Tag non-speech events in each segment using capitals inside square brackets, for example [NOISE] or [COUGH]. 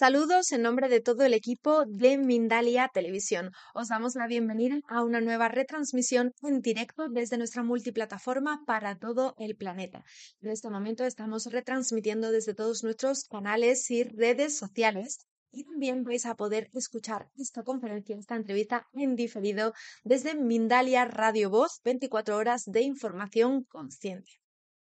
Saludos en nombre de todo el equipo de Mindalia Televisión. Os damos la bienvenida a una nueva retransmisión en directo desde nuestra multiplataforma para todo el planeta. En este momento estamos retransmitiendo desde todos nuestros canales y redes sociales. Y también vais a poder escuchar esta conferencia, esta entrevista en diferido desde Mindalia Radio Voz, 24 horas de información consciente.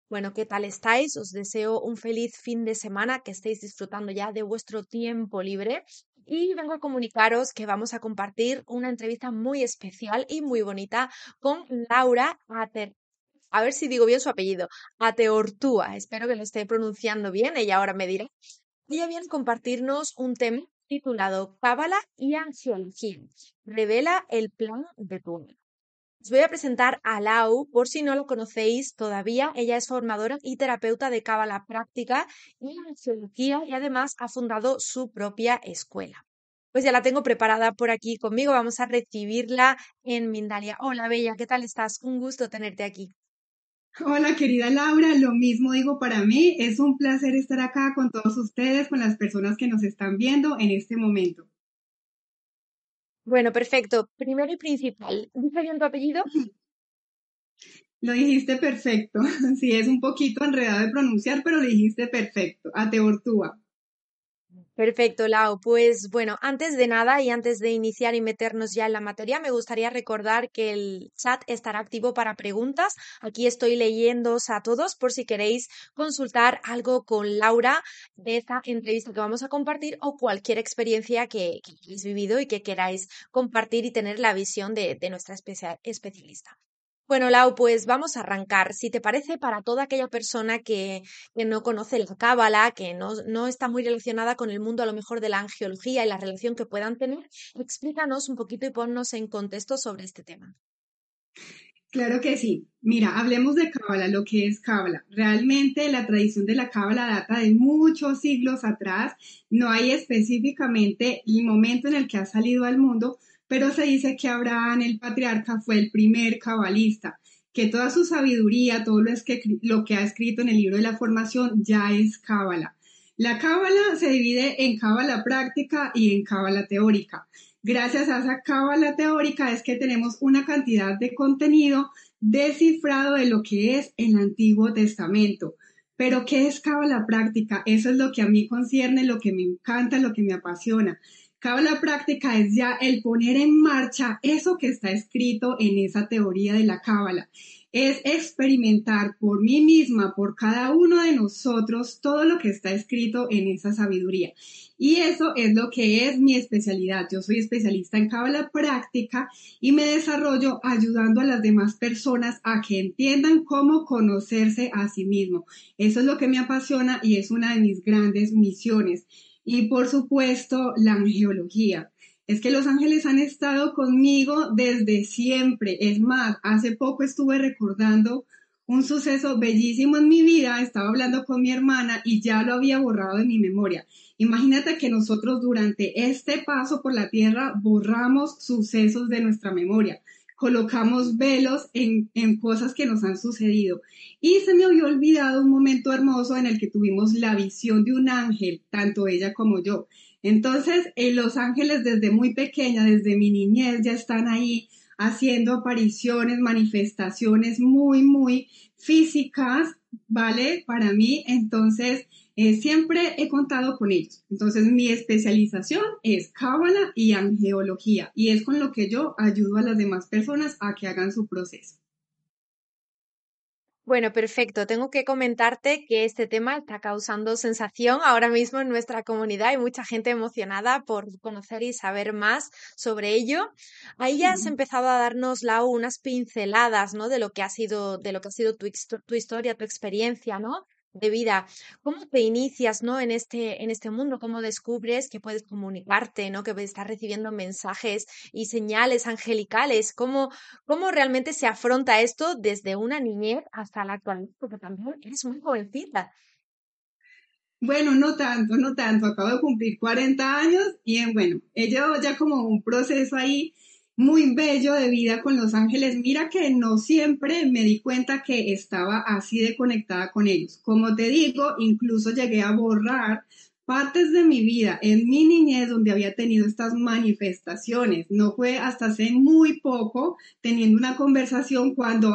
Bueno, ¿qué tal estáis? Os deseo un feliz fin de semana, que estéis disfrutando ya de vuestro tiempo libre. Y vengo a comunicaros que vamos a compartir una entrevista muy especial y muy bonita con Laura Ater. A ver si digo bien su apellido. Ateortúa. Espero que lo esté pronunciando bien. Ella ahora me dirá. Ella viene a compartirnos un tema titulado Cábala y Angiología. Revela el plan de tu alma. Os voy a presentar a Lau, por si no lo conocéis todavía. Ella es formadora y terapeuta de cábala práctica y angiología y además ha fundado su propia escuela. Pues ya la tengo preparada por aquí conmigo. Vamos a recibirla en Mindalia. Hola, Bella, ¿qué tal estás? Un gusto tenerte aquí. Hola, querida Laura, lo mismo digo para mí. Es un placer estar acá con todos ustedes, con las personas que nos están viendo en este momento. Bueno, perfecto. Primero y principal, ¿dice bien tu apellido? Lo dijiste perfecto. [LAUGHS] Sí, es un poquito enredado de pronunciar, pero lo dijiste perfecto. Ateortúa. Perfecto, Lau. Pues bueno, antes de nada y antes de iniciar y meternos ya en la materia, me gustaría recordar que el chat estará activo para preguntas. Aquí estoy leyéndoos a todos por si queréis consultar algo con Laura de esta entrevista que vamos a compartir o cualquier experiencia que, hayáis vivido y que queráis compartir y tener la visión de, nuestra especialista. Bueno, Lau, pues vamos a arrancar. Si te parece, para toda aquella persona que, no conoce la cábala, que no, está muy relacionada con el mundo a lo mejor de la angiología y la relación que puedan tener, explícanos un poquito y ponnos en contexto sobre este tema. Claro que sí. Mira, hablemos de cábala, lo que es cábala. Realmente la tradición de la cábala data de muchos siglos atrás. No hay específicamente el momento en el que ha salido al mundo, pero se dice que Abraham, el patriarca, fue el primer cabalista, que toda su sabiduría, todo lo, que, lo que ha escrito en el libro de la formación ya es cábala. La cábala se divide en cábala práctica y en cábala teórica. Gracias a esa cábala teórica es que tenemos una cantidad de contenido descifrado de lo que es el Antiguo Testamento. Pero ¿qué es cábala práctica? Eso es lo que a mí concierne, lo que me encanta, lo que me apasiona. Cábala práctica es ya el poner en marcha eso que está escrito en esa teoría de la cábala. Es experimentar por mí misma, por cada uno de nosotros, todo lo que está escrito en esa sabiduría. Y eso es lo que es mi especialidad. Yo soy especialista en cábala práctica y me desarrollo ayudando a las demás personas a que entiendan cómo conocerse a sí mismo. Eso es lo que me apasiona y es una de mis grandes misiones. Y por supuesto, la angiología. Es que los ángeles han estado conmigo desde siempre. Es más, hace poco estuve recordando un suceso bellísimo en mi vida. Estaba hablando con mi hermana y ya lo había borrado de mi memoria. Imagínate que nosotros durante este paso por la tierra borramos sucesos de nuestra memoria colocamos velos en, en, cosas que nos han sucedido. Y se me había olvidado un momento hermoso en el que tuvimos la visión de un ángel, tanto ella como yo. Entonces, eh, los ángeles desde muy pequeña, desde mi niñez, ya están ahí haciendo apariciones, manifestaciones muy, muy físicas, ¿vale? Para mí, entonces, eh, siempre he contado con ellos. Entonces, mi especialización es cábala y angeología y es con lo que yo ayudo a las demás personas a que hagan su proceso. Bueno, perfecto. Tengo que comentarte que este tema está causando sensación ahora mismo en nuestra comunidad. Hay mucha gente emocionada por conocer y saber más sobre ello. Ahí ya has empezado a darnos, Lau, unas pinceladas, ¿no? De lo que ha sido, de lo que ha sido tu, tu historia, tu experiencia, ¿no? De vida. ¿Cómo te inicias, ¿no? en, este, en este mundo? ¿Cómo descubres que puedes comunicarte, ¿no? que estás recibiendo mensajes y señales angelicales? ¿Cómo, ¿Cómo realmente se afronta esto desde una niñez hasta la actualidad? Porque también eres muy jovencita. Bueno, no tanto, no tanto. Acabo de cumplir 40 años y bueno, he llevado ya como un proceso ahí muy bello de vida con los ángeles. Mira que no siempre me di cuenta que estaba así de conectada con ellos. Como te digo, incluso llegué a borrar partes de mi vida en mi niñez donde había tenido estas manifestaciones. No fue hasta hace muy poco teniendo una conversación cuando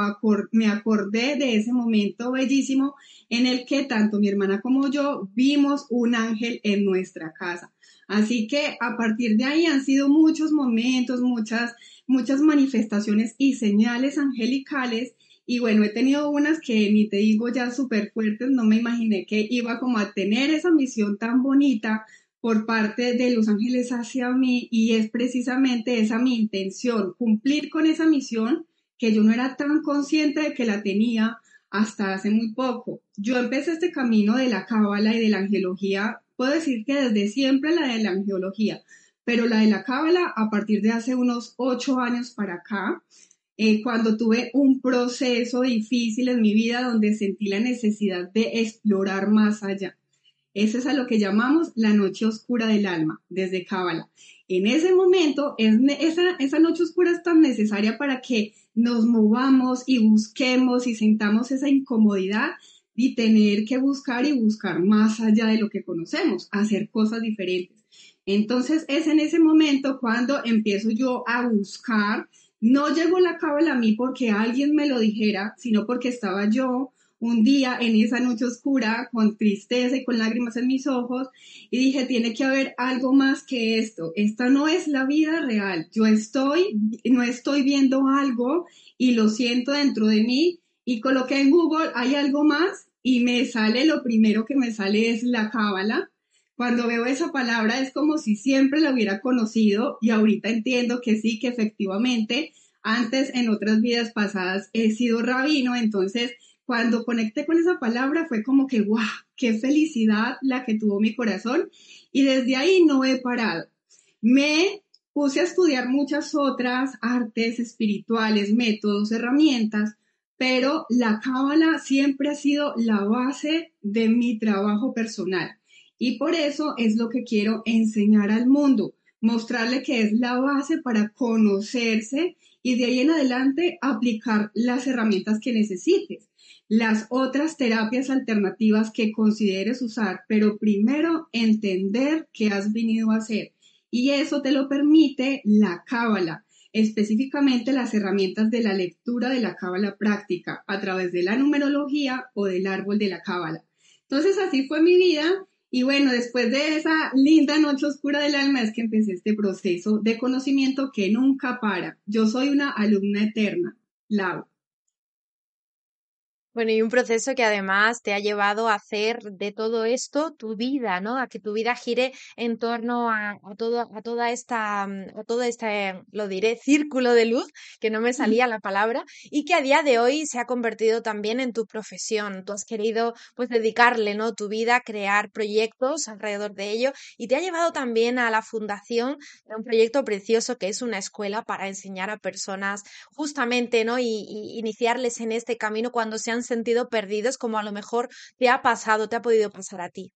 me acordé de ese momento bellísimo en el que tanto mi hermana como yo vimos un ángel en nuestra casa. Así que a partir de ahí han sido muchos momentos, muchas, muchas manifestaciones y señales angelicales. Y bueno, he tenido unas que ni te digo ya súper fuertes, no me imaginé que iba como a tener esa misión tan bonita por parte de los ángeles hacia mí y es precisamente esa mi intención, cumplir con esa misión que yo no era tan consciente de que la tenía hasta hace muy poco. Yo empecé este camino de la cábala y de la angelología Puedo decir que desde siempre la de la angiología, pero la de la cábala a partir de hace unos ocho años para acá, eh, cuando tuve un proceso difícil en mi vida donde sentí la necesidad de explorar más allá. Eso es a lo que llamamos la noche oscura del alma, desde Cábala. En ese momento, es, esa, esa noche oscura es tan necesaria para que nos movamos y busquemos y sintamos esa incomodidad y tener que buscar y buscar más allá de lo que conocemos, hacer cosas diferentes. Entonces es en ese momento cuando empiezo yo a buscar, no llegó la cábala a mí porque alguien me lo dijera, sino porque estaba yo un día en esa noche oscura con tristeza y con lágrimas en mis ojos y dije, tiene que haber algo más que esto. Esta no es la vida real. Yo estoy, no estoy viendo algo y lo siento dentro de mí y coloqué en Google, ¿hay algo más? Y me sale, lo primero que me sale es la cábala. Cuando veo esa palabra es como si siempre la hubiera conocido y ahorita entiendo que sí, que efectivamente antes en otras vidas pasadas he sido rabino, entonces cuando conecté con esa palabra fue como que, ¡guau! ¡Qué felicidad la que tuvo mi corazón! Y desde ahí no he parado. Me puse a estudiar muchas otras artes espirituales, métodos, herramientas, pero la cábala siempre ha sido la base de mi trabajo personal y por eso es lo que quiero enseñar al mundo, mostrarle que es la base para conocerse y de ahí en adelante aplicar las herramientas que necesites, las otras terapias alternativas que consideres usar, pero primero entender qué has venido a hacer. Y eso te lo permite la cábala específicamente las herramientas de la lectura de la cábala práctica a través de la numerología o del árbol de la cábala. Entonces así fue mi vida y bueno, después de esa linda noche oscura del alma es que empecé este proceso de conocimiento que nunca para. Yo soy una alumna eterna, Lau. Bueno, y un proceso que además te ha llevado a hacer de todo esto tu vida, ¿no? A que tu vida gire en torno a, todo, a toda esta, mm, a todo este, lo diré, círculo de luz, que no me salía la palabra, y que a día de hoy se ha convertido también en tu profesión. Tú has querido, pues, dedicarle, ¿no? Tu vida a crear proyectos alrededor de ello, y te ha llevado también a la fundación de un proyecto precioso que es una escuela para enseñar a personas justamente, ¿no? Y, y iniciarles en este camino cuando se han sentido perdidos como a lo mejor te ha pasado, te ha podido pasar a ti.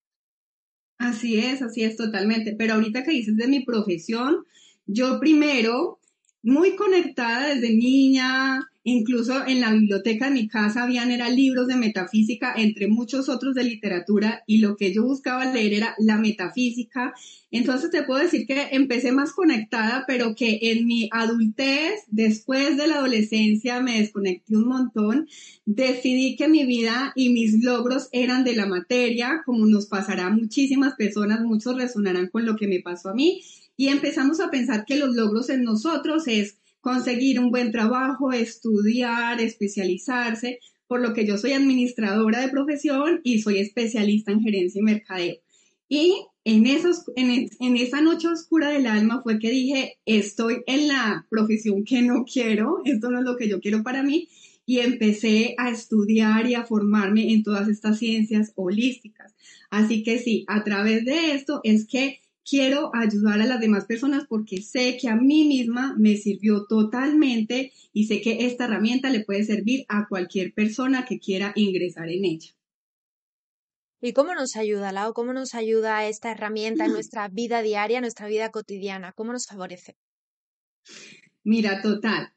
Así es, así es totalmente. Pero ahorita que dices de mi profesión, yo primero, muy conectada desde niña, Incluso en la biblioteca de mi casa habían era libros de metafísica, entre muchos otros de literatura, y lo que yo buscaba leer era la metafísica. Entonces te puedo decir que empecé más conectada, pero que en mi adultez, después de la adolescencia, me desconecté un montón. Decidí que mi vida y mis logros eran de la materia, como nos pasará a muchísimas personas, muchos resonarán con lo que me pasó a mí. Y empezamos a pensar que los logros en nosotros es conseguir un buen trabajo, estudiar, especializarse, por lo que yo soy administradora de profesión y soy especialista en gerencia y mercadeo. Y en, esa noche oscura del alma fue que dije, estoy en la profesión que no quiero, esto no es lo que yo quiero para mí. y empecé a estudiar y a formarme en todas estas ciencias holísticas. Así que sí, a través de esto es que quiero ayudar a las demás personas porque sé que a mí misma me sirvió totalmente y sé que esta herramienta le puede servir a cualquier persona que quiera ingresar en ella. ¿Y cómo nos ayuda, Lau? ¿Cómo nos ayuda esta herramienta en nuestra vida diaria, en nuestra vida cotidiana? ¿Cómo nos favorece? Mira, total.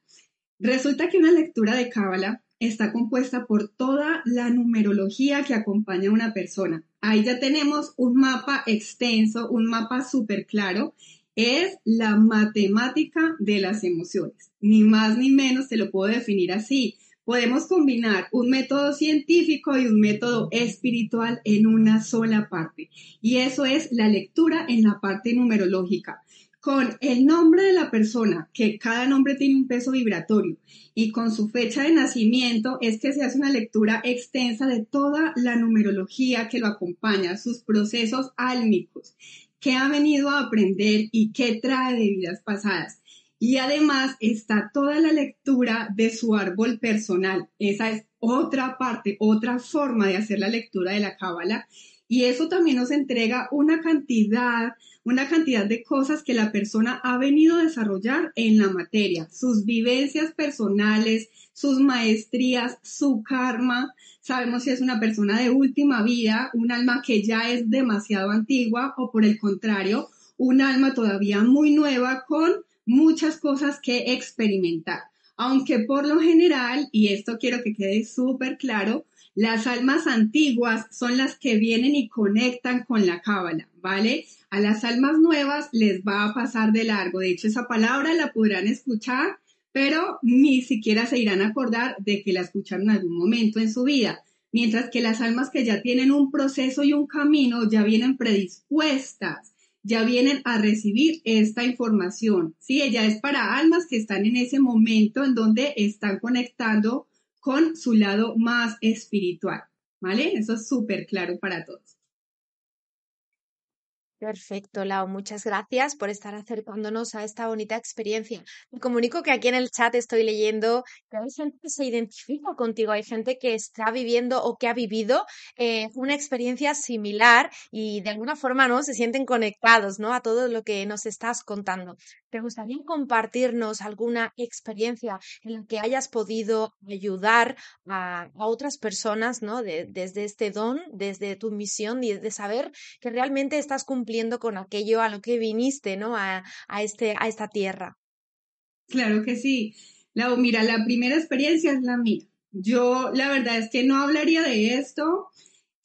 Resulta que una lectura de Cábala está compuesta por toda la numerología que acompaña a una persona. Ahí ya tenemos un mapa extenso, un mapa súper claro. Es la matemática de las emociones. Ni más ni menos se lo puedo definir así. Podemos combinar un método científico y un método espiritual en una sola parte. Y eso es la lectura en la parte numerológica con el nombre de la persona, que cada nombre tiene un peso vibratorio, y con su fecha de nacimiento, es que se hace una lectura extensa de toda la numerología que lo acompaña, sus procesos álmicos, qué ha venido a aprender y qué trae de vidas pasadas. Y además está toda la lectura de su árbol personal. Esa es otra parte, otra forma de hacer la lectura de la cábala. Y eso también nos entrega una cantidad una cantidad de cosas que la persona ha venido a desarrollar en la materia, sus vivencias personales, sus maestrías, su karma. Sabemos si es una persona de última vida, un alma que ya es demasiado antigua o por el contrario, un alma todavía muy nueva con muchas cosas que experimentar. Aunque por lo general, y esto quiero que quede súper claro, las almas antiguas son las que vienen y conectan con la cábala, ¿vale? A las almas nuevas les va a pasar de largo. De hecho, esa palabra la podrán escuchar, pero ni siquiera se irán a acordar de que la escucharon en algún momento en su vida. Mientras que las almas que ya tienen un proceso y un camino ya vienen predispuestas, ya vienen a recibir esta información. Sí, ella es para almas que están en ese momento en donde están conectando con su lado más espiritual. ¿Vale? Eso es súper claro para todos. Perfecto, Lau. Muchas gracias por estar acercándonos a esta bonita experiencia. Me comunico que aquí en el chat estoy leyendo que hay gente que se identifica contigo, hay gente que está viviendo o que ha vivido eh, una experiencia similar y de alguna forma no se sienten conectados ¿no? a todo lo que nos estás contando. ¿Te gustaría compartirnos alguna experiencia en la que hayas podido ayudar a, otras personas ¿no? desde este don, desde tu misión y de saber que realmente estás cumpliendo con aquello a lo que viniste ¿no? a, este, a esta tierra? Claro que sí. Lau, mira, la primera experiencia es la mía. Yo la verdad es que no hablaría de esto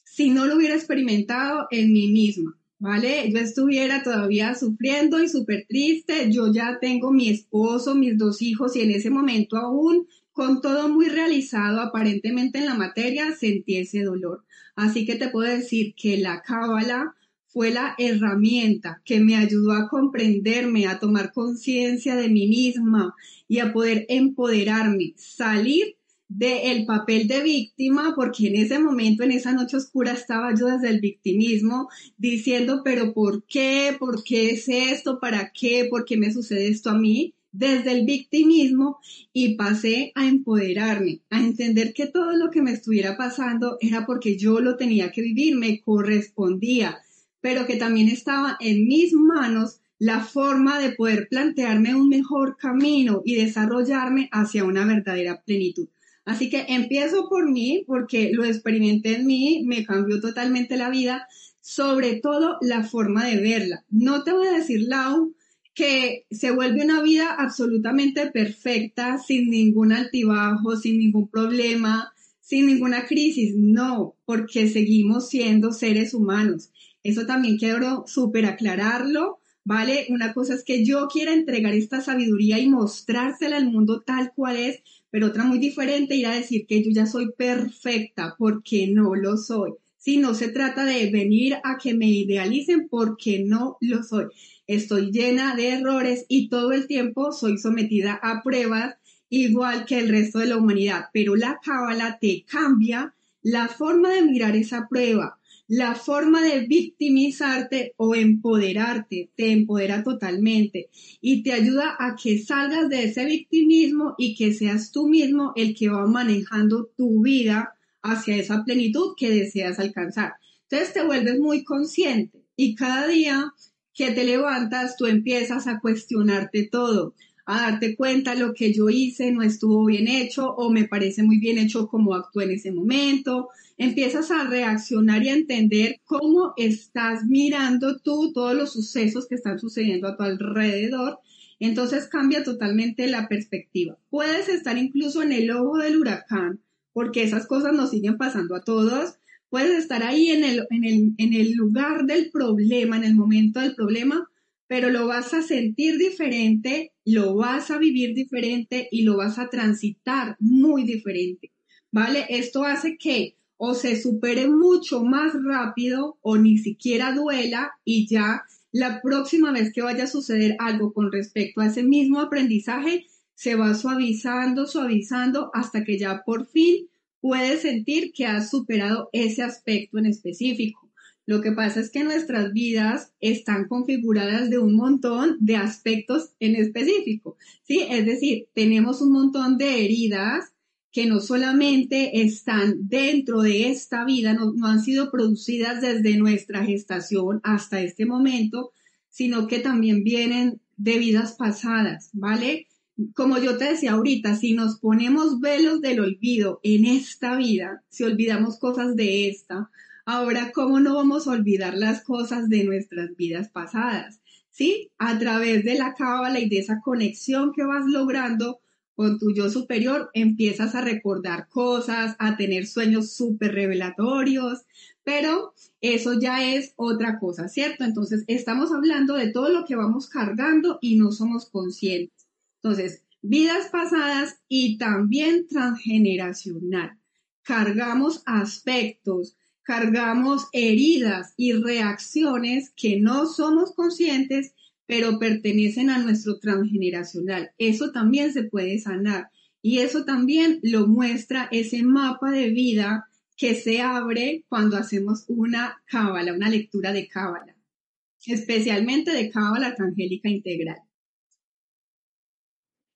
si no lo hubiera experimentado en mí misma. ¿Vale? Yo estuviera todavía sufriendo y súper triste, yo ya tengo mi esposo, mis dos hijos y en ese momento aún, con todo muy realizado aparentemente en la materia, sentí ese dolor. Así que te puedo decir que la cábala fue la herramienta que me ayudó a comprenderme, a tomar conciencia de mí misma y a poder empoderarme, salir del papel de víctima, porque en ese momento, en esa noche oscura, estaba yo desde el victimismo diciendo, pero ¿por qué? ¿Por qué es esto? ¿Para qué? ¿Por qué me sucede esto a mí? Desde el victimismo y pasé a empoderarme, a entender que todo lo que me estuviera pasando era porque yo lo tenía que vivir, me correspondía, pero que también estaba en mis manos la forma de poder plantearme un mejor camino y desarrollarme hacia una verdadera plenitud. Así que empiezo por mí porque lo experimenté en mí, me cambió totalmente la vida, sobre todo la forma de verla. No te voy a decir, Lau, que se vuelve una vida absolutamente perfecta, sin ningún altibajo, sin ningún problema, sin ninguna crisis. No, porque seguimos siendo seres humanos. Eso también quiero súper aclararlo, ¿vale? Una cosa es que yo quiera entregar esta sabiduría y mostrársela al mundo tal cual es, pero otra muy diferente ir a decir que yo ya soy perfecta porque no lo soy. Si no se trata de venir a que me idealicen porque no lo soy. Estoy llena de errores y todo el tiempo soy sometida a pruebas igual que el resto de la humanidad, pero la cábala te cambia la forma de mirar esa prueba, la forma de victimizarte o empoderarte, te empodera totalmente y te ayuda a que salgas de ese victimismo y que seas tú mismo el que va manejando tu vida hacia esa plenitud que deseas alcanzar. Entonces te vuelves muy consciente y cada día que te levantas tú empiezas a cuestionarte todo a darte cuenta lo que yo hice no estuvo bien hecho o me parece muy bien hecho como actué en ese momento. Empiezas a reaccionar y a entender cómo estás mirando tú todos los sucesos que están sucediendo a tu alrededor. Entonces cambia totalmente la perspectiva. Puedes estar incluso en el ojo del huracán, porque esas cosas nos siguen pasando a todos. Puedes estar ahí en el, en el, en el lugar del problema, en el momento del problema, pero lo vas a sentir diferente, lo vas a vivir diferente y lo vas a transitar muy diferente, ¿vale? Esto hace que o se supere mucho más rápido o ni siquiera duela y ya la próxima vez que vaya a suceder algo con respecto a ese mismo aprendizaje, se va suavizando, suavizando hasta que ya por fin puedes sentir que has superado ese aspecto en específico. Lo que pasa es que nuestras vidas están configuradas de un montón de aspectos en específico, ¿sí? Es decir, tenemos un montón de heridas que no solamente están dentro de esta vida, no, han sido producidas desde nuestra gestación hasta este momento, sino que también vienen de vidas pasadas, ¿vale? Como yo te decía ahorita, si nos ponemos velos del olvido en esta vida, si olvidamos cosas de esta, Ahora, ¿cómo no vamos a olvidar las cosas de nuestras vidas pasadas? ¿Sí? A través de la cábala y de esa conexión que vas logrando con tu yo superior, empiezas a recordar cosas, a tener sueños súper revelatorios, pero eso ya es otra cosa, ¿cierto? Entonces, estamos hablando de todo lo que vamos cargando y no somos conscientes. Entonces, vidas pasadas y también transgeneracional. Cargamos aspectos, cargamos heridas y reacciones que no somos conscientes, pero pertenecen a nuestro transgeneracional. Eso también se puede sanar y eso también lo muestra ese mapa de vida que se abre cuando hacemos una cábala, una lectura de cábala, especialmente de cábala angélica integral.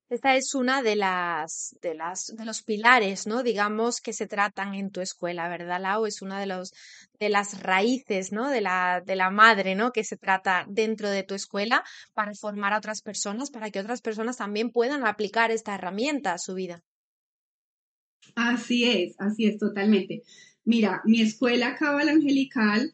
Esta es una de las, de las, de los pilares, ¿no? Digamos, que se tratan en tu escuela, ¿verdad, Lau? Es una de los, de las raíces, ¿no? De la, de la madre, ¿no? Que se trata dentro de tu escuela para formar a otras personas, para que otras personas también puedan aplicar esta herramienta a su vida. Así es, así es, totalmente. Mira, mi escuela Cabal Angelical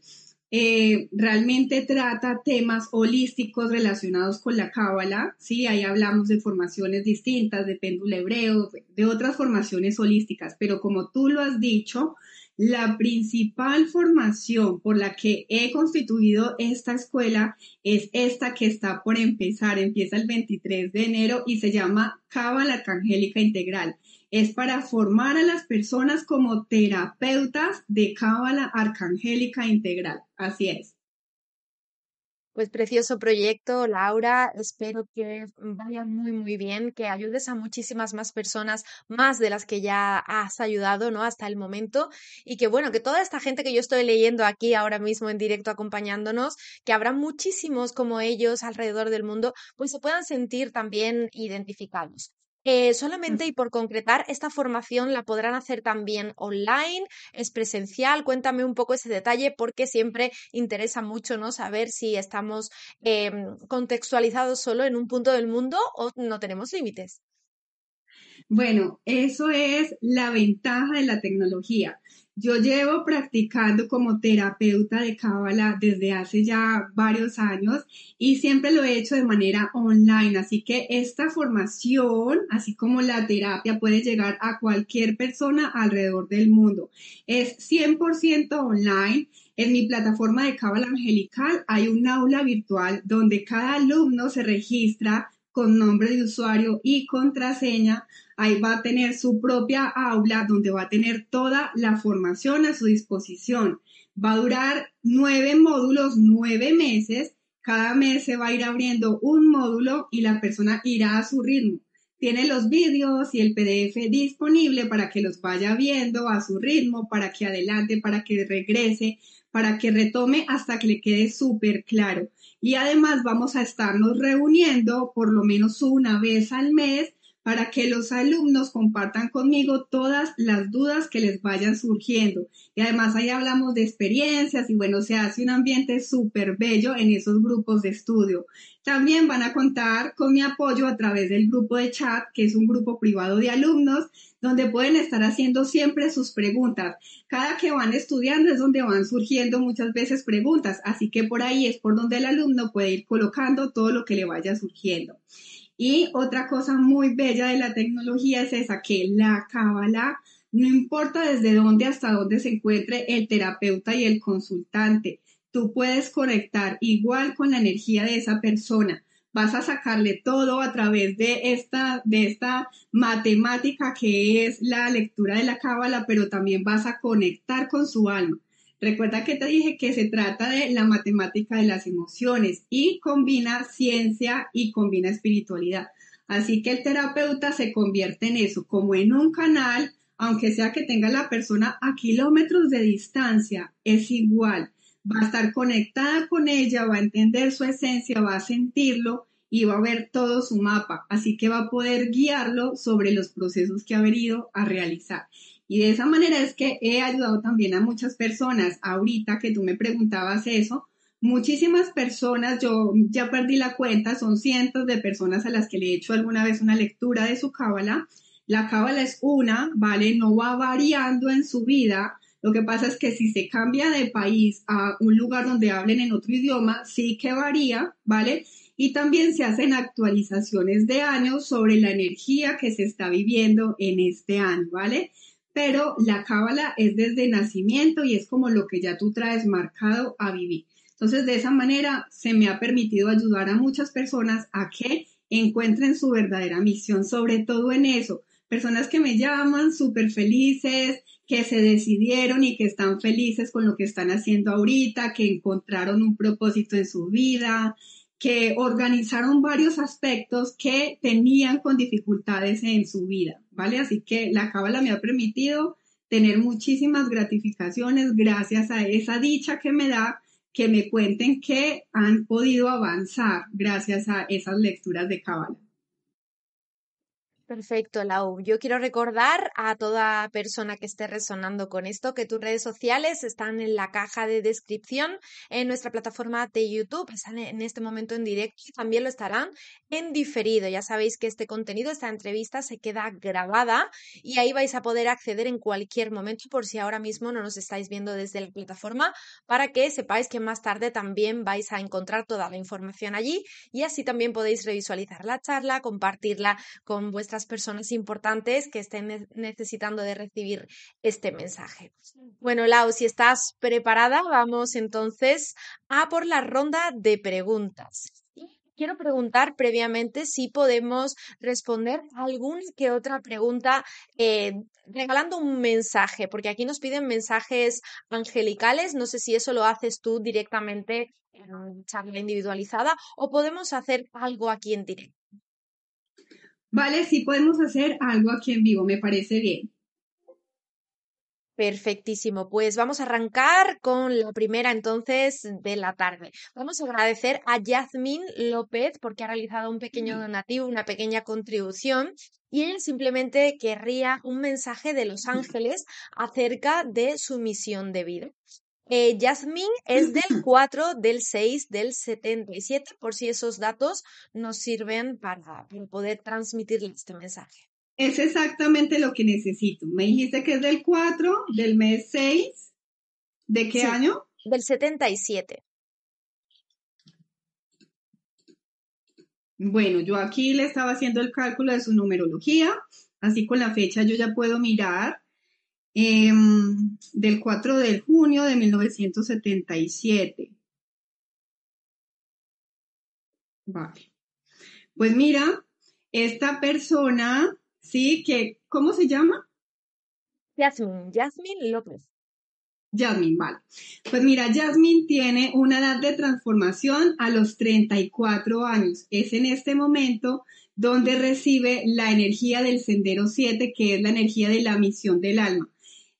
eh, realmente trata temas holísticos relacionados con la cábala, ¿sí? Ahí hablamos de formaciones distintas, de péndulo hebreo, de otras formaciones holísticas, pero como tú lo has dicho, la principal formación por la que he constituido esta escuela es esta que está por empezar, empieza el 23 de enero y se llama Cábala Arcangélica Integral es para formar a las personas como terapeutas de cábala arcangélica integral. Así es. Pues precioso proyecto, Laura. Espero que vaya muy, muy bien, que ayudes a muchísimas más personas, más de las que ya has ayudado, ¿no? Hasta el momento. Y que bueno, que toda esta gente que yo estoy leyendo aquí ahora mismo en directo acompañándonos, que habrá muchísimos como ellos alrededor del mundo, pues se puedan sentir también identificados. Eh, solamente y por concretar, esta formación la podrán hacer también online, es presencial. Cuéntame un poco ese detalle porque siempre interesa mucho ¿no? saber si estamos em, contextualizados solo en un punto del mundo o no tenemos límites. Bueno, eso es la ventaja de la tecnología. Yo llevo practicando como terapeuta de Cábala desde hace ya varios años y siempre lo he hecho de manera online, así que esta formación, así como la terapia, puede llegar a cualquier persona alrededor del mundo. Es 100% online. En mi plataforma de Cábala Angelical hay un aula virtual donde cada alumno se registra con nombre de usuario y contraseña. Ahí va a tener su propia aula donde va a tener toda la formación a su disposición. Va a durar nueve módulos, nueve meses. Cada mes se va a ir abriendo un módulo y la persona irá a su ritmo. Tiene los vídeos y el PDF disponible para que los vaya viendo a su ritmo, para que adelante, para que regrese, para que retome hasta que le quede súper claro. Y además vamos a estarnos reuniendo por lo menos una vez al mes para que los alumnos compartan conmigo todas las dudas que les vayan surgiendo. Y además ahí hablamos de experiencias y bueno, se hace un ambiente súper bello en esos grupos de estudio. También van a contar con mi apoyo a través del grupo de chat, que es un grupo privado de alumnos, donde pueden estar haciendo siempre sus preguntas. Cada que van estudiando es donde van surgiendo muchas veces preguntas, así que por ahí es por donde el alumno puede ir colocando todo lo que le vaya surgiendo. Y otra cosa muy bella de la tecnología es esa, que la cábala, no importa desde dónde hasta dónde se encuentre el terapeuta y el consultante, tú puedes conectar igual con la energía de esa persona. Vas a sacarle todo a través de esta, de esta matemática que es la lectura de la cábala, pero también vas a conectar con su alma. Recuerda que te dije que se trata de la matemática de las emociones y combina ciencia y combina espiritualidad. Así que el terapeuta se convierte en eso, como en un canal, aunque sea que tenga la persona a kilómetros de distancia, es igual. Va a estar conectada con ella, va a entender su esencia, va a sentirlo y va a ver todo su mapa. Así que va a poder guiarlo sobre los procesos que ha venido a realizar. Y de esa manera es que he ayudado también a muchas personas. Ahorita que tú me preguntabas eso, muchísimas personas, yo ya perdí la cuenta, son cientos de personas a las que le he hecho alguna vez una lectura de su cábala. La cábala es una, ¿vale? No va variando en su vida. Lo que pasa es que si se cambia de país a un lugar donde hablen en otro idioma, sí que varía, ¿vale? Y también se hacen actualizaciones de años sobre la energía que se está viviendo en este año, ¿vale? Pero la cábala es desde nacimiento y es como lo que ya tú traes marcado a vivir. Entonces, de esa manera se me ha permitido ayudar a muchas personas a que encuentren su verdadera misión, sobre todo en eso. Personas que me llaman súper felices, que se decidieron y que están felices con lo que están haciendo ahorita, que encontraron un propósito en su vida, que organizaron varios aspectos que tenían con dificultades en su vida, ¿vale? Así que la cábala me ha permitido tener muchísimas gratificaciones gracias a esa dicha que me da que me cuenten que han podido avanzar gracias a esas lecturas de cábala. Perfecto, Lau. Yo quiero recordar a toda persona que esté resonando con esto que tus redes sociales están en la caja de descripción en nuestra plataforma de YouTube. Están en este momento en directo y también lo estarán en diferido. Ya sabéis que este contenido, esta entrevista se queda grabada y ahí vais a poder acceder en cualquier momento por si ahora mismo no nos estáis viendo desde la plataforma para que sepáis que más tarde también vais a encontrar toda la información allí y así también podéis revisualizar la charla, compartirla con personas importantes que estén necesitando de recibir este mensaje. Bueno, Lau, si estás preparada, vamos entonces a por la ronda de preguntas. Quiero preguntar previamente si podemos responder alguna que otra pregunta eh, regalando un mensaje, porque aquí nos piden mensajes angelicales. No sé si eso lo haces tú directamente en charla individualizada o podemos hacer algo aquí en directo. Vale, sí podemos hacer algo aquí en vivo, me parece bien. Perfectísimo, pues vamos a arrancar con la primera entonces de la tarde. Vamos a agradecer a Yasmin López porque ha realizado un pequeño donativo, una pequeña contribución y ella simplemente querría un mensaje de los ángeles acerca de su misión de vida. Eh, Yasmin es del [CLEARS THROAT] 4 del 6 del 77, por si esos datos nos sirven para, poder transmitirle este mensaje. Es exactamente lo que necesito. Me dijiste que es del 4 del mes 6. ¿De qué año? Del 77. Bueno, yo aquí le estaba haciendo el cálculo de su numerología, así con la fecha yo ya puedo mirar Em, del 4 de junio de 1977. Vale. Pues mira, esta persona, sí, que, ¿cómo se llama? Jasmine, Jasmine López. Jasmine, vale. Pues mira, Jasmine tiene una edad de transformación a los 34 años. Es en este momento donde recibe la energía del sendero 7, que es la energía de la misión del alma.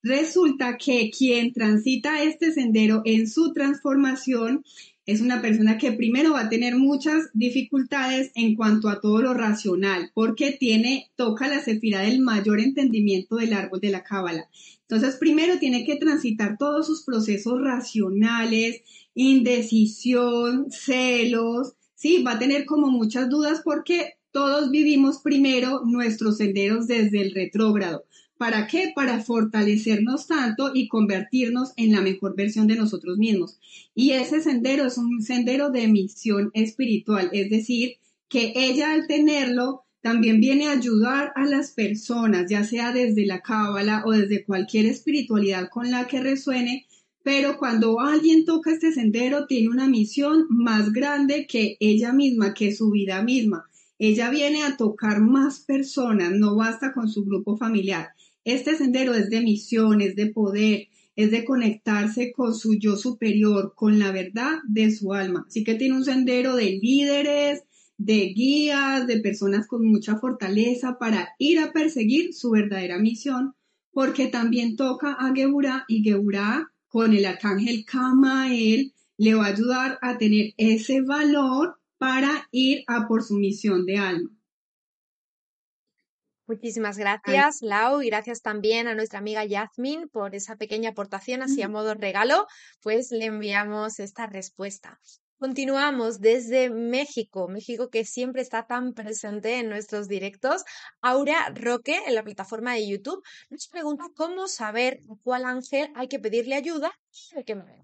Resulta que quien transita este sendero en su transformación es una persona que primero va a tener muchas dificultades en cuanto a todo lo racional, porque tiene, toca la sefira del mayor entendimiento del árbol de la cábala. Entonces, primero tiene que transitar todos sus procesos racionales, indecisión, celos, sí, va a tener como muchas dudas porque todos vivimos primero nuestros senderos desde el retrógrado. ¿Para qué? Para fortalecernos tanto y convertirnos en la mejor versión de nosotros mismos. Y ese sendero es un sendero de misión espiritual, es decir, que ella al tenerlo también viene a ayudar a las personas, ya sea desde la cábala o desde cualquier espiritualidad con la que resuene, pero cuando alguien toca este sendero tiene una misión más grande que ella misma, que su vida misma. Ella viene a tocar más personas, no basta con su grupo familiar. Este sendero es de misión, es de poder, es de conectarse con su yo superior, con la verdad de su alma. Así que tiene un sendero de líderes, de guías, de personas con mucha fortaleza para ir a perseguir su verdadera misión, porque también toca a Geburah y Geburah con el arcángel Kamael le va a ayudar a tener ese valor para ir a por su misión de alma. Muchísimas gracias, Lau, y gracias también a nuestra amiga Yasmin por esa pequeña aportación, así a modo regalo, pues le enviamos esta respuesta. Continuamos desde México, México que siempre está tan presente en nuestros directos. Aura Roque, en la plataforma de YouTube, nos pregunta cómo saber a cuál ángel hay que pedirle ayuda de qué manera.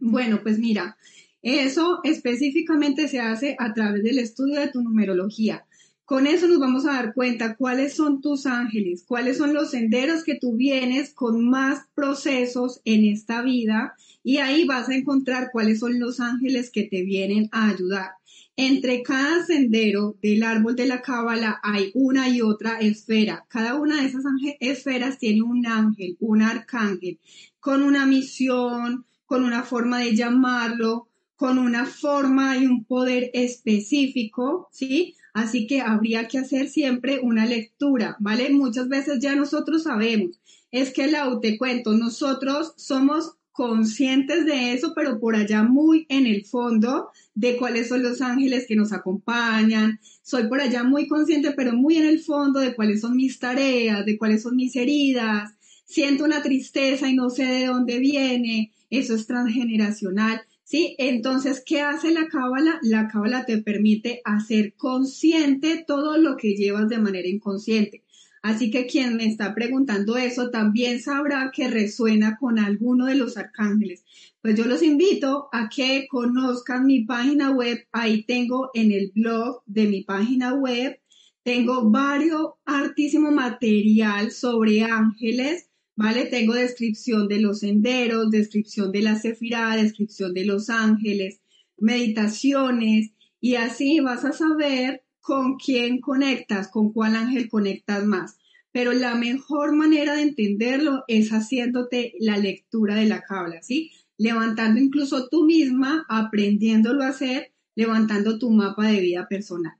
Bueno, pues mira, eso específicamente se hace a través del estudio de tu numerología. Con eso nos vamos a dar cuenta cuáles son tus ángeles, cuáles son los senderos que tú vienes con más procesos en esta vida y ahí vas a encontrar cuáles son los ángeles que te vienen a ayudar. Entre cada sendero del árbol de la cábala hay una y otra esfera. Cada una de esas esferas tiene un ángel, un arcángel, con una misión, con una forma de llamarlo, con una forma y un poder específico, ¿sí? Así que habría que hacer siempre una lectura, ¿vale? Muchas veces ya nosotros sabemos, es que la te cuento, nosotros somos conscientes de eso, pero por allá muy en el fondo de cuáles son los ángeles que nos acompañan. Soy por allá muy consciente, pero muy en el fondo de cuáles son mis tareas, de cuáles son mis heridas. Siento una tristeza y no sé de dónde viene. Eso es transgeneracional. ¿Sí? Entonces, ¿qué hace la cábala? La cábala te permite hacer consciente todo lo que llevas de manera inconsciente. Así que quien me está preguntando eso también sabrá que resuena con alguno de los arcángeles. Pues yo los invito a que conozcan mi página web. Ahí tengo en el blog de mi página web, tengo varios artísimo material sobre ángeles ¿vale? Tengo descripción de los senderos, descripción de la cefirá, descripción de los ángeles, meditaciones, y así vas a saber con quién conectas, con cuál ángel conectas más. Pero la mejor manera de entenderlo es haciéndote la lectura de la cábala, ¿sí? Levantando incluso tú misma, aprendiéndolo a hacer, levantando tu mapa de vida personal.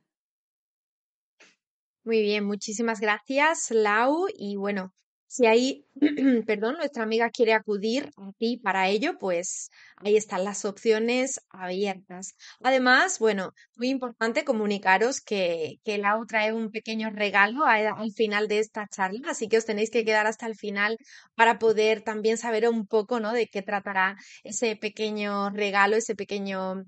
Muy bien, muchísimas gracias, Lau. Y bueno, si ahí, [CLEARS THROAT] perdón, nuestra amiga quiere acudir a ti para ello, pues ahí están las opciones abiertas. Además, bueno, muy importante comunicaros que, que Lau trae un pequeño regalo al final de esta charla, así que os tenéis que quedar hasta el final para poder también saber un poco, ¿no? De qué tratará ese pequeño regalo, ese pequeño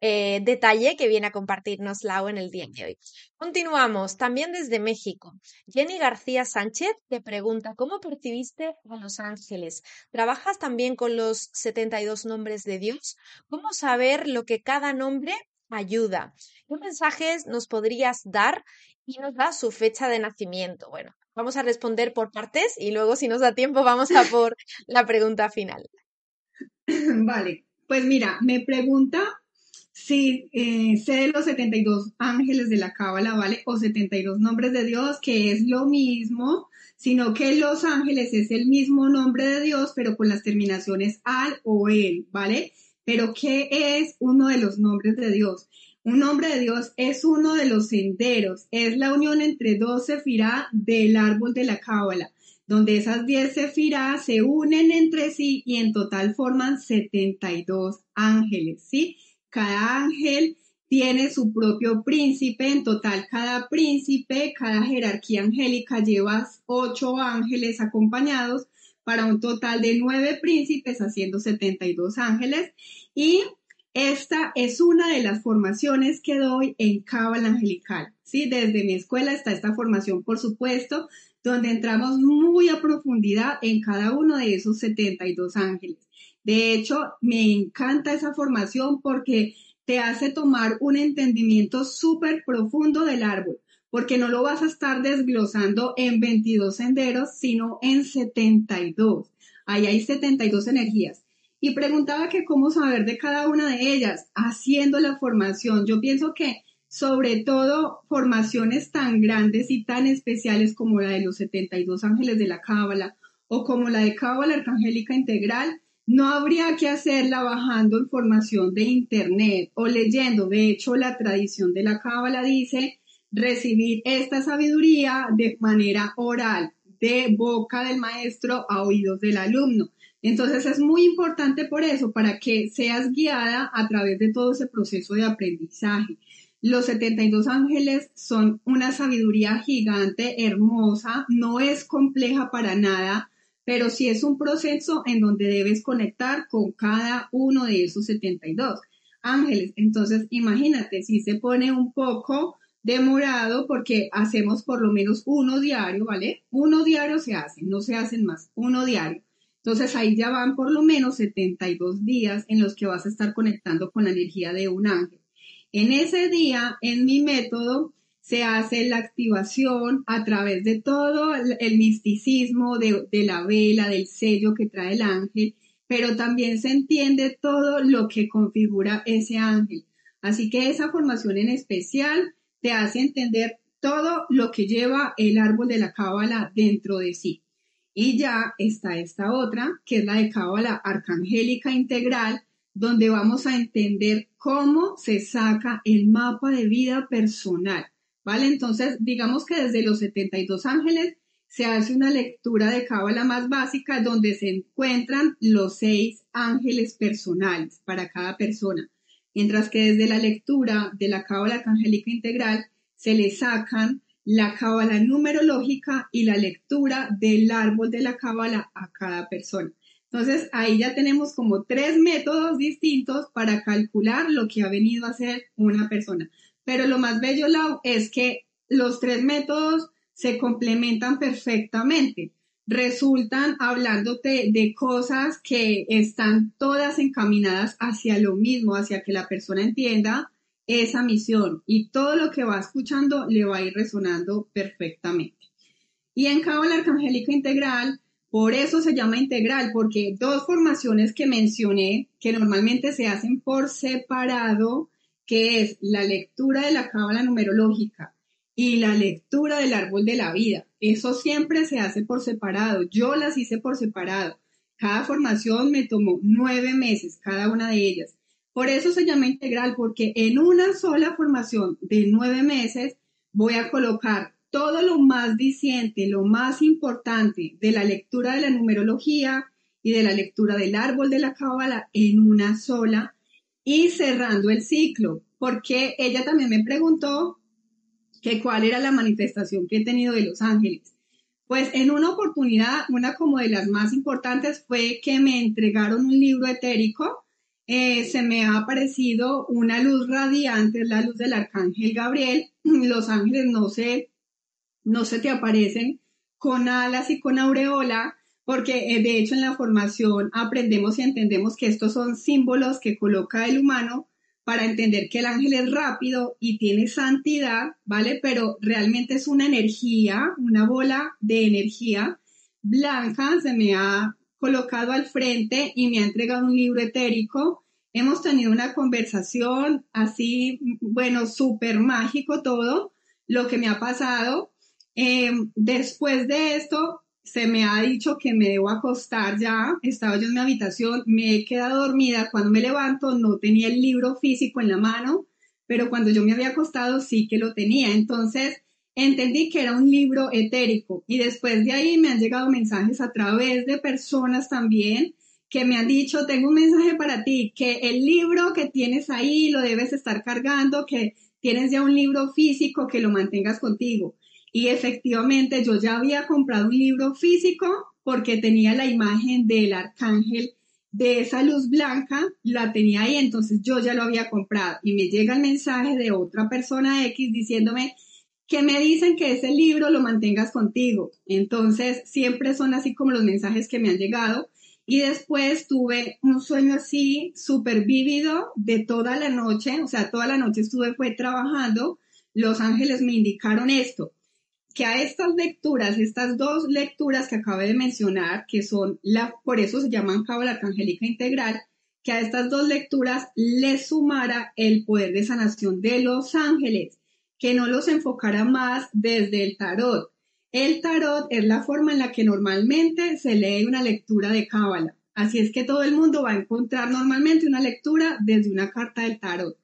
eh, detalle que viene a compartirnos Lau en el día de hoy. Continuamos, también desde México. Jenny García Sánchez te pregunta, ¿cómo percibiste a los ángeles? ¿Trabajas también con los 72 nombres de Dios? ¿Cómo saber lo que cada nombre ayuda? ¿Qué mensajes nos podrías dar? Y nos da su fecha de nacimiento. Bueno, vamos a responder por partes y luego, si nos da tiempo, vamos a por [LAUGHS] la pregunta final. Vale, pues mira, me pregunta Sí, eh, sé de los 72 ángeles de la Cábala, ¿vale? O 72 nombres de Dios, que es lo mismo, sino que los ángeles es el mismo nombre de Dios, pero con las terminaciones al o el, ¿vale? Pero ¿qué es uno de los nombres de Dios? Un nombre de Dios es uno de los senderos, es la unión entre dos sefirá del árbol de la Cábala. donde esas 10 sefirás se unen entre sí y en total forman 72 ángeles, ¿sí? Cada ángel tiene su propio príncipe, en total cada príncipe, cada jerarquía angélica lleva ocho ángeles acompañados para un total de nueve príncipes, haciendo 72 ángeles. Y esta es una de las formaciones que doy en Cábala Angelical. ¿sí? Desde mi escuela está esta formación, por supuesto, donde entramos muy a profundidad en cada uno de esos 72 ángeles. De hecho, me encanta esa formación porque te hace tomar un entendimiento súper profundo del árbol, porque no lo vas a estar desglosando en 22 senderos, sino en 72. Ahí hay 72 energías. Y preguntaba que cómo saber de cada una de ellas, haciendo la formación. Yo pienso que sobre todo formaciones tan grandes y tan especiales como la de los 72 ángeles de la Cábala o como la de Cábala Arcangélica Integral, no habría que hacerla bajando información de internet o leyendo. De hecho, la tradición de la Cábala dice recibir esta sabiduría de manera oral, de boca del maestro a oídos del alumno. Entonces es muy importante por eso, para que seas guiada a través de todo ese proceso de aprendizaje. Los 72 ángeles son una sabiduría gigante, hermosa, no es compleja para nada, pero sí es un proceso en donde debes conectar con cada uno de esos 72 ángeles. Entonces, imagínate, si se pone un poco demorado porque hacemos por lo menos uno diario, ¿vale? Uno diario se hace, no se hacen más, uno diario. Entonces ahí ya van por lo menos 72 días en los que vas a estar conectando con la energía de un ángel. En ese día, en mi método, se hace la activación a través de todo el misticismo de, la vela, del sello que trae el ángel, pero también se entiende todo lo que configura ese ángel. Así que esa formación en especial te hace entender todo lo que lleva el árbol de la cábala dentro de sí. Y ya está esta otra, que es la de cábala arcangélica integral, donde vamos a entender cómo se saca el mapa de vida personal ¿vale? Entonces, digamos que desde los 72 ángeles se hace una lectura de cábala más básica donde se encuentran los seis ángeles personales para cada persona, mientras que desde la lectura de la cábala angélica integral se le sacan la cábala numerológica y la lectura del árbol de la cábala a cada persona. Entonces, ahí ya tenemos como tres métodos distintos para calcular lo que ha venido a ser una persona. Pero lo más bello, Lau, es que los tres métodos se complementan perfectamente. Resultan hablándote de cosas que están todas encaminadas hacia lo mismo, hacia que la persona entienda esa misión y todo lo que va escuchando le va a ir resonando perfectamente. Y en Cabo la Arcangélica Integral, por eso se llama integral, porque dos formaciones que mencioné, que normalmente se hacen por separado, que es la lectura de la cábala numerológica y la lectura del árbol de la vida. Eso siempre se hace por separado. Yo las hice por separado. Cada formación me tomó nueve meses, cada una de ellas. Por eso se llama integral, porque en una sola formación de nueve meses voy a colocar todo lo más diciente, lo más importante de la lectura de la numerología y de la lectura del árbol de la cábala en una sola y cerrando el ciclo, porque ella también me preguntó que cuál era la manifestación que he tenido de los ángeles. Pues en una oportunidad, una como de las más importantes fue que me entregaron un libro etérico. Eh, se me ha aparecido una luz radiante, la luz del arcángel Gabriel. [CLEARS THROAT] Los ángeles no se, no se te aparecen con alas y con aureola, porque eh, de hecho en la formación aprendemos y entendemos que estos son símbolos que coloca el humano para entender que el ángel es rápido y tiene santidad, ¿vale? Pero realmente es una energía, una bola de energía blanca, se me ha colocado al frente y me ha entregado un libro etérico. Hemos tenido una conversación así, bueno, súper mágico todo, lo que me ha pasado. Eh, después de esto, se me ha dicho que me debo acostar ya, estaba yo en mi habitación, me he quedado dormida, cuando me levanto no tenía el libro físico en la mano, pero cuando yo me había acostado sí que lo tenía. Entonces, entendí que era un libro etérico y después de ahí me han llegado mensajes a través de personas también que me han dicho, tengo un mensaje para ti, que el libro que tienes ahí lo debes estar cargando, que tienes ya un libro físico, que lo mantengas contigo. Y efectivamente yo ya había comprado un libro físico porque tenía la imagen del arcángel de esa luz blanca, la tenía ahí, entonces yo ya lo había comprado. Y me llega el mensaje de otra persona X diciéndome, que me dicen que ese libro lo mantengas contigo. Entonces, siempre son así como los mensajes que me han llegado. Y después tuve un sueño así súper vívido de toda la noche, o sea, toda la noche estuve fue trabajando. Los ángeles me indicaron esto, que a estas lecturas, estas dos lecturas que acabé de mencionar, que son la, por eso se llaman Cábala Arcangélica Integral, que a estas dos lecturas le sumara el poder de sanación de los ángeles que no los enfocara más desde el tarot. El tarot es la forma en la que normalmente se lee una lectura de cábala. Así es que todo el mundo va a encontrar normalmente una lectura desde una carta del tarot.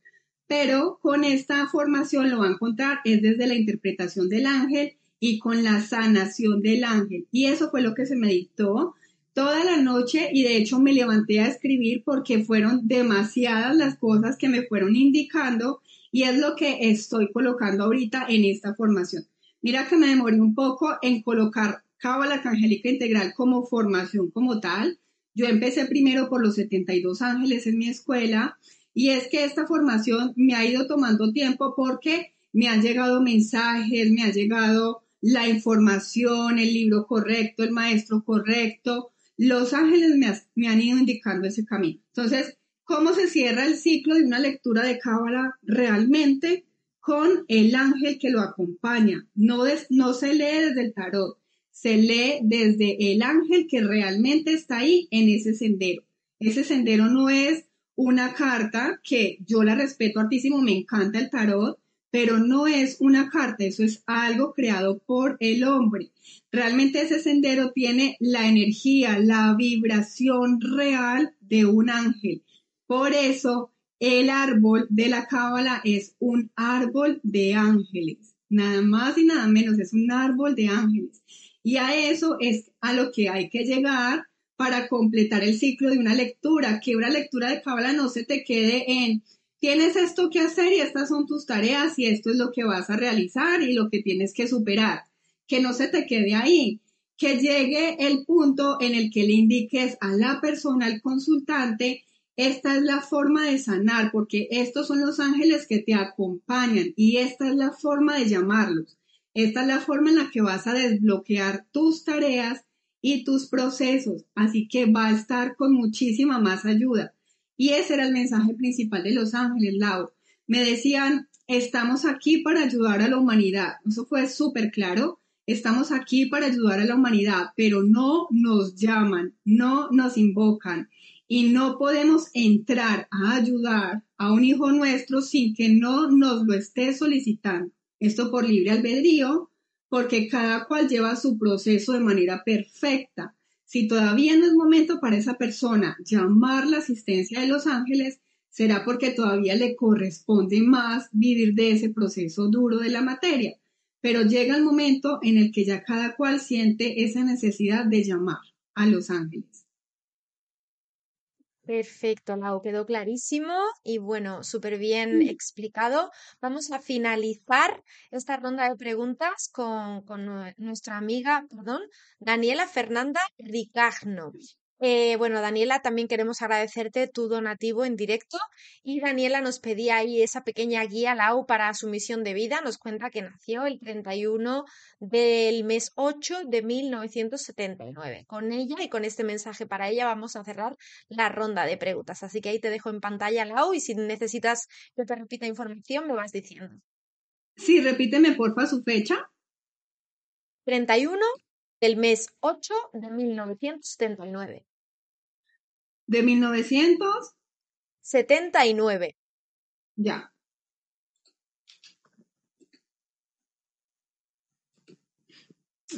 Pero con esta formación lo va a encontrar es desde la interpretación del ángel y con la sanación del ángel. Y eso fue lo que se me dictó toda la noche y de hecho me levanté a escribir porque fueron demasiadas las cosas que me fueron indicando y es lo que estoy colocando ahorita en esta formación. Mira que me demoré un poco en colocar Cábala Arcangélica Integral como formación como tal. Yo empecé primero por los 72 ángeles en mi escuela y es que esta formación me ha ido tomando tiempo porque me han llegado mensajes, me ha llegado la información, el libro correcto, el maestro correcto. Los ángeles me, me han ido indicando ese camino. Entonces, cómo se cierra el ciclo de una lectura de Cábala realmente con el ángel que lo acompaña. No, no se lee desde el tarot, se lee desde el ángel que realmente está ahí en ese sendero. Ese sendero no es una carta que yo la respeto altísimo, me encanta el tarot, pero no es una carta, eso es algo creado por el hombre. Realmente ese sendero tiene la energía, la vibración real de un ángel. Por eso el árbol de la cábala es un árbol de ángeles. Nada más y nada menos, es un árbol de ángeles. Y a eso es a lo que hay que llegar para completar el ciclo de una lectura, que una lectura de cábala no se te quede en tienes esto que hacer y estas son tus tareas y esto es lo que vas a realizar y lo que tienes que superar. Que no se te quede ahí, que llegue el punto en el que le indiques a la persona, al consultante, esta es la forma de sanar, porque estos son los ángeles que te acompañan y esta es la forma de llamarlos. Esta es la forma en la que vas a desbloquear tus tareas y tus procesos. Así que va a estar con muchísima más ayuda. Y ese era el mensaje principal de los ángeles, Lau. Me decían, estamos aquí para ayudar a la humanidad. Eso fue súper claro. Estamos aquí para ayudar a la humanidad, pero no nos llaman, no nos invocan y no podemos entrar a ayudar a un hijo nuestro sin que no nos lo esté solicitando. Esto por libre albedrío, porque cada cual lleva su proceso de manera perfecta. Si todavía no es momento para esa persona llamar la asistencia de los ángeles, será porque todavía le corresponde más vivir de ese proceso duro de la materia. Pero llega el momento en el que ya cada cual siente esa necesidad de llamar a los ángeles. Perfecto, Lau, quedó clarísimo y bueno, súper bien explicado. Vamos a finalizar esta ronda de preguntas con, con nuestra amiga, perdón, Daniela Fernanda Ricagno. Eh, bueno, Daniela, también queremos agradecerte tu donativo en directo y Daniela nos pedía ahí esa pequeña guía, Lau, para su misión de vida. Nos cuenta que nació el 31 del mes 8 de 1979. Con ella y con este mensaje para ella vamos a cerrar la ronda de preguntas. Así que ahí te dejo en pantalla, Lau, y si necesitas que te repita información, me vas diciendo. Sí, repíteme porfa su fecha. 31 del mes 8 de 1979 de 1979. Ya.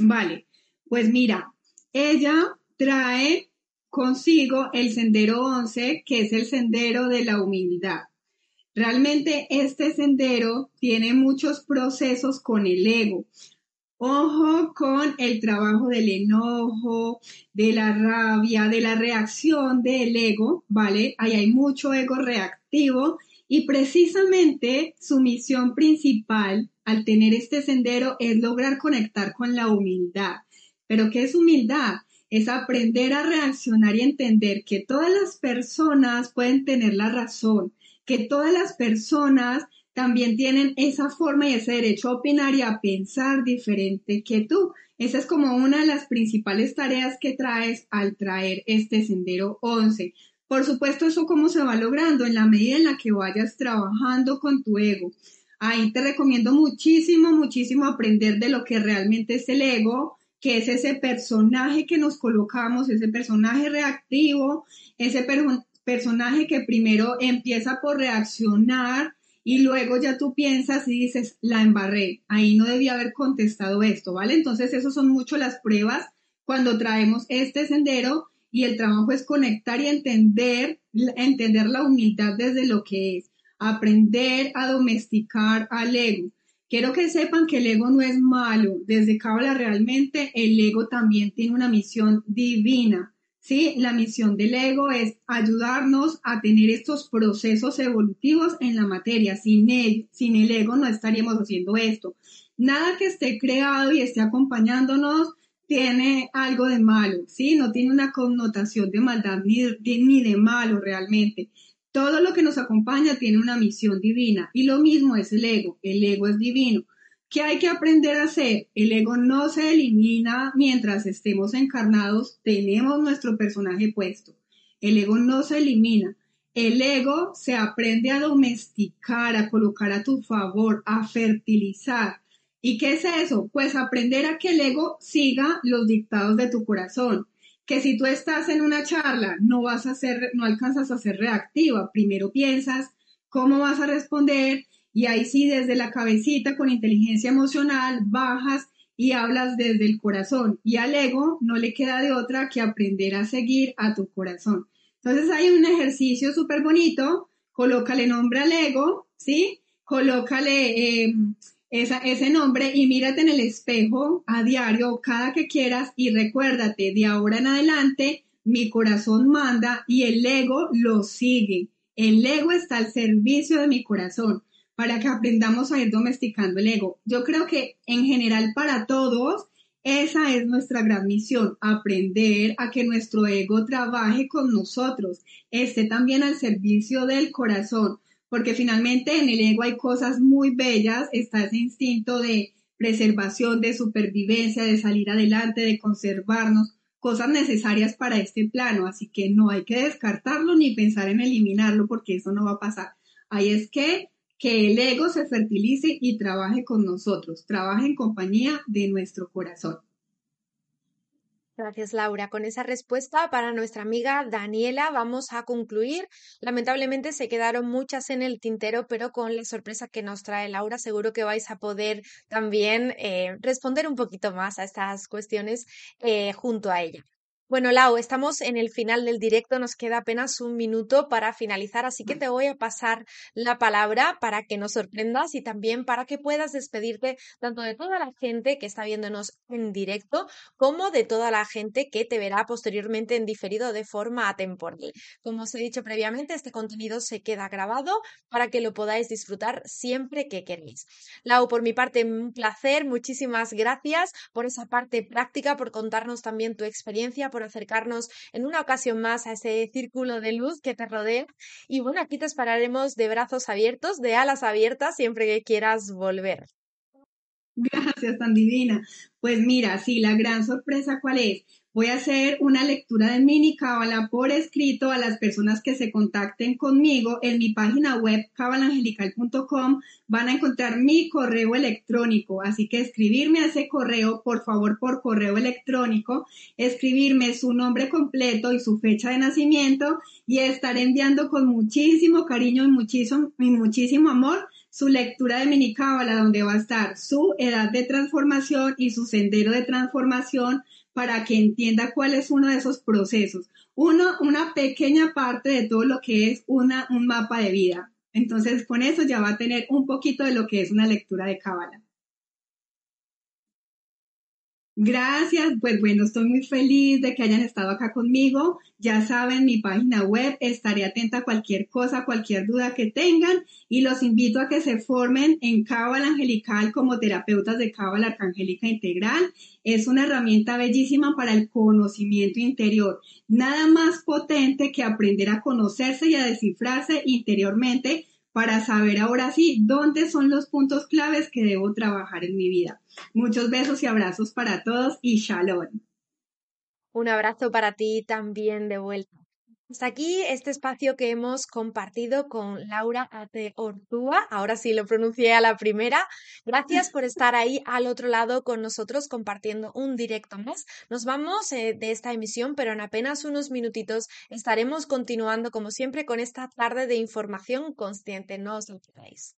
Vale, pues mira, ella trae consigo el sendero 11, que es el sendero de la humildad. Realmente este sendero tiene muchos procesos con el ego. Ojo con el trabajo del enojo, de la rabia, de la reacción del ego, ¿vale? Ahí hay mucho ego reactivo y precisamente su misión principal al tener este sendero es lograr conectar con la humildad. Pero ¿qué es humildad? Es aprender a reaccionar y entender que todas las personas pueden tener la razón, que todas las personas también tienen esa forma y ese derecho a opinar y a pensar diferente que tú. Esa es como una de las principales tareas que traes al traer este sendero 11. Por supuesto, eso cómo se va logrando en la medida en la que vayas trabajando con tu ego. Ahí te recomiendo muchísimo, muchísimo aprender de lo que realmente es el ego, que es ese personaje que nos colocamos, ese personaje reactivo, ese personaje que primero empieza por reaccionar y luego ya tú piensas y dices, la embarré, ahí no debía haber contestado esto, ¿vale? Entonces, esas son mucho las pruebas cuando traemos este sendero y el trabajo es conectar y entender, entender la humildad desde lo que es, aprender a domesticar al ego. Quiero que sepan que el ego no es malo. Desde Cábala realmente el ego también tiene una misión divina. ¿Sí? La misión del ego es ayudarnos a tener estos procesos evolutivos en la materia. Sin el, sin el ego no estaríamos haciendo esto. Nada que esté creado y esté acompañándonos tiene algo de malo, ¿sí? No tiene una connotación de maldad ni ni de malo realmente. Todo lo que nos acompaña tiene una misión divina y lo mismo es el ego. El ego es divino. ¿Qué hay que aprender a hacer? El ego no se elimina mientras estemos encarnados, tenemos nuestro personaje puesto. El ego no se elimina. El ego se aprende a domesticar, a colocar a tu favor, a fertilizar. ¿Y qué es eso? Pues aprender a que el ego siga los dictados de tu corazón. Que si tú estás en una charla, no vas a ser, no alcanzas a ser reactiva. Primero piensas cómo vas a responder y ahí sí, desde la cabecita, con inteligencia emocional, bajas y hablas desde el corazón. Y al ego no le queda de otra que aprender a seguir a tu corazón. Entonces hay un ejercicio súper bonito. Colócale nombre al ego, ¿sí? Colócale em, ese nombre y mírate en el espejo a diario, cada que quieras, y recuérdate, de ahora en adelante, mi corazón manda y el ego lo sigue. El ego está al servicio de mi corazón para que aprendamos a ir domesticando el ego. Yo creo que en general para todos esa es nuestra gran misión, aprender a que nuestro ego trabaje con nosotros, esté también al servicio del corazón, porque finalmente en el ego hay cosas muy bellas, está ese instinto de preservación, de supervivencia, de salir adelante, de conservarnos, cosas necesarias para este plano, así que no hay que descartarlo ni pensar en eliminarlo porque eso no va a pasar. Ahí es que que el ego se fertilice y trabaje con nosotros, trabaje en compañía de nuestro corazón. Gracias, Laura. Con esa respuesta para nuestra amiga Daniela vamos a concluir. Lamentablemente se quedaron muchas en el tintero, pero con la sorpresa que nos trae Laura, seguro que vais a poder también eh, responder un poquito más a estas cuestiones eh, junto a ella. Bueno, Lau, estamos en el final del directo, nos queda apenas un minuto para finalizar, así que te voy a pasar la palabra para que nos sorprendas y también para que puedas despedirte tanto de toda la gente que está viéndonos en directo como de toda la gente que te verá posteriormente en diferido de forma atemporal. Como os he dicho previamente, este contenido se queda grabado para que lo podáis disfrutar siempre que queréis. Lau, por mi parte, un placer, muchísimas gracias por esa parte práctica, por contarnos también tu experiencia por acercarnos en una ocasión más a ese círculo de luz que te rodea. Y bueno, aquí te esperaremos de brazos abiertos, de alas abiertas, siempre que quieras volver. Gracias, tan divina. Pues mira, sí, la gran sorpresa cuál es. Voy a hacer una lectura de mini cábala por escrito a las personas que se contacten conmigo en mi página web cabalangelical.com. Van a encontrar mi correo electrónico, así que escribirme a ese correo, por favor, por correo electrónico, escribirme su nombre completo y su fecha de nacimiento. Y estaré enviando con muchísimo cariño y muchísimo, y muchísimo amor su lectura de mini cábala, donde va a estar su edad de transformación y su sendero de transformación para que entienda cuál es uno de esos procesos. Uno, una pequeña parte de todo lo que es una, un mapa de vida. Entonces, con eso ya va a tener un poquito de lo que es una lectura de Cábala. Gracias, pues bueno, estoy muy feliz de que hayan estado acá conmigo. Ya saben, mi página web, estaré atenta a cualquier cosa, cualquier duda que tengan y los invito a que se formen en Cábala Angelical como terapeutas de Cábala Arcangélica Integral. Es una herramienta bellísima para el conocimiento interior. Nada más potente que aprender a conocerse y a descifrarse interiormente para saber ahora sí dónde son los puntos claves que debo trabajar en mi vida. Muchos besos y abrazos para todos y shalom. Un abrazo para ti también de vuelta. Hasta aquí este espacio que hemos compartido con Laura Ate Ortúa. Ahora sí lo pronuncié a la primera. Gracias por estar ahí al otro lado con nosotros compartiendo un directo más. Nos vamos eh, de esta emisión, pero en apenas unos minutitos estaremos continuando como siempre con esta tarde de información consciente. No os olvidéis.